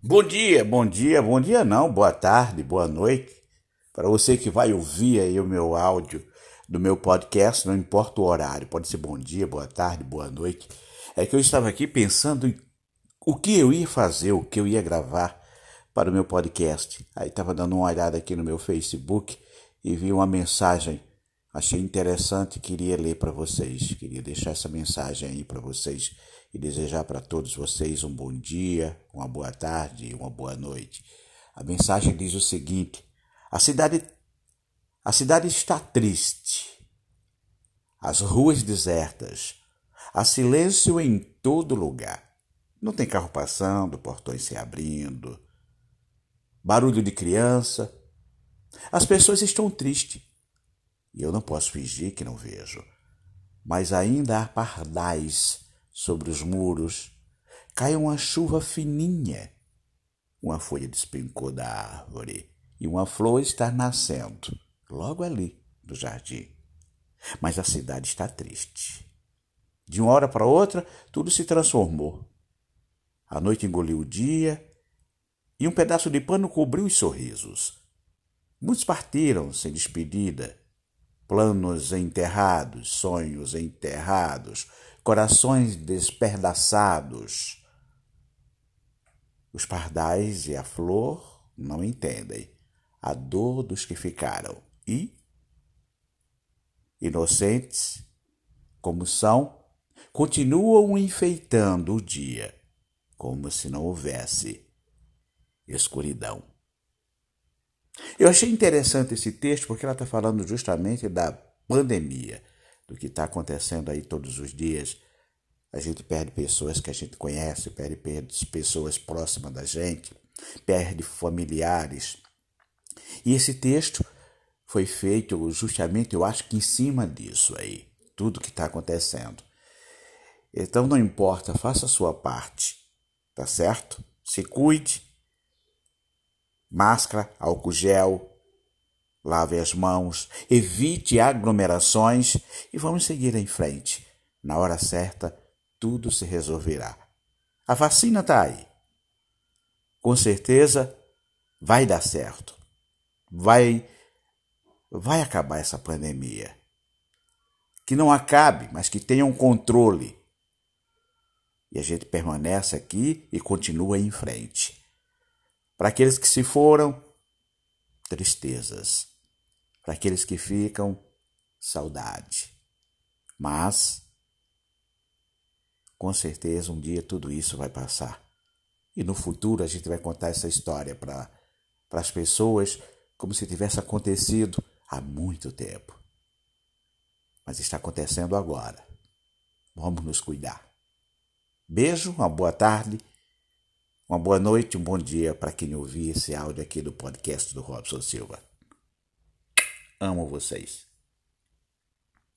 Bom dia, bom dia, bom dia não, boa tarde, boa noite. Para você que vai ouvir aí o meu áudio do meu podcast, não importa o horário, pode ser bom dia, boa tarde, boa noite. É que eu estava aqui pensando em o que eu ia fazer, o que eu ia gravar para o meu podcast. Aí estava dando uma olhada aqui no meu Facebook e vi uma mensagem. Achei interessante, queria ler para vocês, queria deixar essa mensagem aí para vocês e desejar para todos vocês um bom dia, uma boa tarde e uma boa noite. A mensagem diz o seguinte: a cidade a cidade está triste. As ruas desertas. Há silêncio em todo lugar. Não tem carro passando, portões se abrindo. Barulho de criança. As pessoas estão tristes. E eu não posso fingir que não vejo. Mas ainda há pardais sobre os muros, cai uma chuva fininha. Uma folha despencou da árvore e uma flor está nascendo, logo ali do jardim. Mas a cidade está triste. De uma hora para outra, tudo se transformou. A noite engoliu o dia e um pedaço de pano cobriu os sorrisos. Muitos partiram sem despedida, planos enterrados, sonhos enterrados, corações despedaçados. Os pardais e a flor não entendem a dor dos que ficaram e, inocentes como são, continuam enfeitando o dia como se não houvesse escuridão. Eu achei interessante esse texto porque ela está falando justamente da pandemia do que está acontecendo aí todos os dias. A gente perde pessoas que a gente conhece, perde, perde pessoas próximas da gente, perde familiares. E esse texto foi feito justamente, eu acho que em cima disso aí, tudo que está acontecendo. Então não importa, faça a sua parte, tá certo? Se cuide, máscara, álcool gel, Lave as mãos, evite aglomerações e vamos seguir em frente. Na hora certa, tudo se resolverá. A vacina está aí. Com certeza vai dar certo. Vai vai acabar essa pandemia. Que não acabe, mas que tenha um controle. E a gente permanece aqui e continua em frente. Para aqueles que se foram, tristezas. Para aqueles que ficam, saudade. Mas, com certeza, um dia tudo isso vai passar. E no futuro a gente vai contar essa história para as pessoas como se tivesse acontecido há muito tempo. Mas está acontecendo agora. Vamos nos cuidar. Beijo, uma boa tarde, uma boa noite, um bom dia para quem ouvir esse áudio aqui do podcast do Robson Silva. Amo vocês.